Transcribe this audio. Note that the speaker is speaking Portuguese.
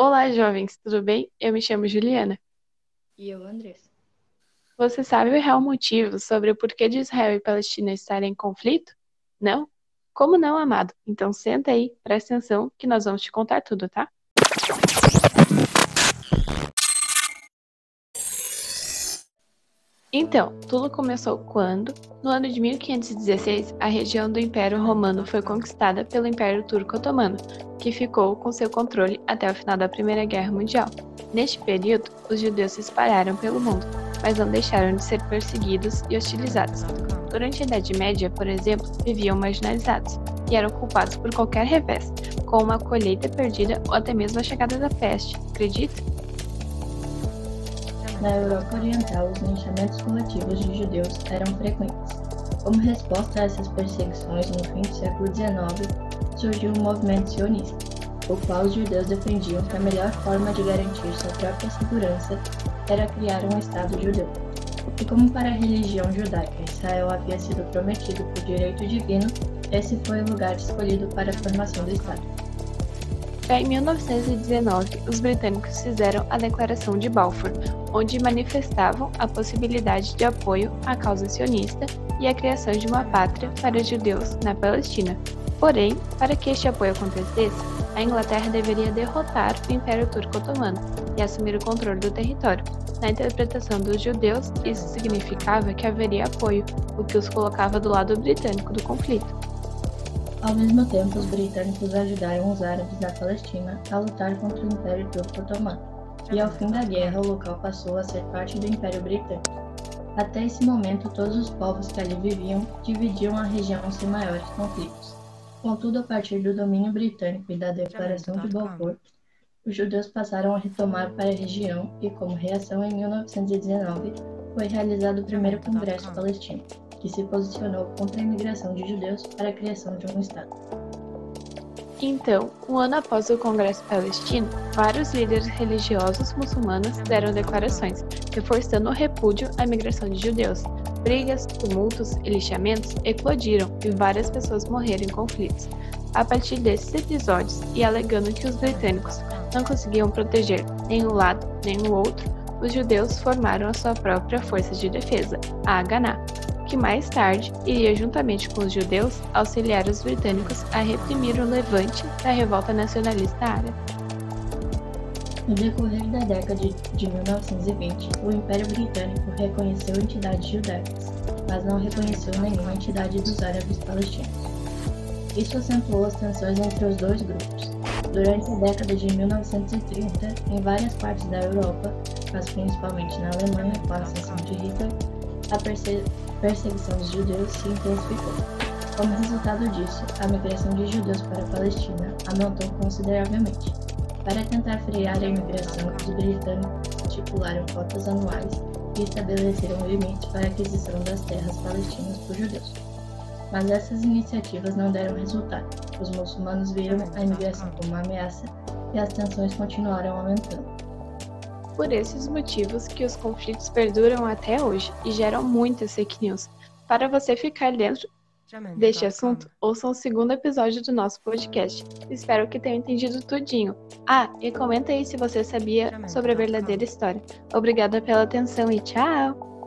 Olá, jovens, tudo bem? Eu me chamo Juliana. E eu, Andressa. Você sabe o real motivo sobre o porquê de Israel e Palestina estarem em conflito? Não? Como não, amado? Então senta aí, presta atenção que nós vamos te contar tudo, tá? Então, tudo começou quando, no ano de 1516, a região do Império Romano foi conquistada pelo Império Turco-Otomano, que ficou com seu controle até o final da Primeira Guerra Mundial. Neste período, os judeus se espalharam pelo mundo, mas não deixaram de ser perseguidos e hostilizados. Durante a Idade Média, por exemplo, viviam marginalizados e eram culpados por qualquer revés, como uma colheita perdida ou até mesmo a chegada da peste. Acredita? Na Europa Oriental, os linchamentos coletivos de judeus eram frequentes. Como resposta a essas perseguições, no fim do século XIX, surgiu o movimento sionista, o qual os judeus defendiam que a melhor forma de garantir sua própria segurança era criar um Estado judeu. E como para a religião judaica Israel havia sido prometido por direito divino, esse foi o lugar escolhido para a formação do Estado. Já em 1919, os britânicos fizeram a Declaração de Balfour, onde manifestavam a possibilidade de apoio à causa sionista e a criação de uma pátria para judeus na Palestina. Porém, para que este apoio acontecesse, a Inglaterra deveria derrotar o Império Turco-Otomano e assumir o controle do território. Na interpretação dos judeus, isso significava que haveria apoio, o que os colocava do lado britânico do conflito. Ao mesmo tempo, os britânicos ajudaram os árabes da Palestina a lutar contra o Império Turco-Otomano, e ao fim da guerra o local passou a ser parte do Império Britânico. Até esse momento, todos os povos que ali viviam dividiam a região sem maiores conflitos. Contudo, a partir do domínio britânico e da Declaração de Balfour, os judeus passaram a retomar para a região e, como reação, em 1919, foi realizado o primeiro Congresso Palestino que se posicionou contra a imigração de judeus para a criação de um Estado. Então, um ano após o Congresso Palestino, vários líderes religiosos muçulmanos deram declarações, reforçando o repúdio à imigração de judeus. Brigas, tumultos e lixamentos eclodiram e várias pessoas morreram em conflitos. A partir desses episódios, e alegando que os britânicos não conseguiam proteger nem um lado nem o outro, os judeus formaram a sua própria força de defesa, a Haganah que mais tarde iria, juntamente com os judeus, auxiliar os britânicos a reprimir o levante da revolta nacionalista árabe. No decorrer da década de 1920, o Império Britânico reconheceu entidades judaicas, mas não reconheceu nenhuma entidade dos árabes palestinos. Isso acentuou as tensões entre os dois grupos. Durante a década de 1930, em várias partes da Europa, mas principalmente na Alemanha com a ascensão de Hitler, a perseguição dos judeus se intensificou. Como resultado disso, a migração de judeus para a Palestina aumentou consideravelmente. Para tentar frear a imigração, os britânicos estipularam cotas anuais e estabeleceram limites para a aquisição das terras palestinas por judeus. Mas essas iniciativas não deram resultado. Os muçulmanos viram a imigração como uma ameaça e as tensões continuaram aumentando por esses motivos que os conflitos perduram até hoje e geram muitas fake news. Para você ficar dentro deste assunto, ouça o segundo episódio do nosso podcast. Espero que tenha entendido tudinho. Ah, e comenta aí se você sabia sobre a verdadeira história. Obrigada pela atenção e tchau!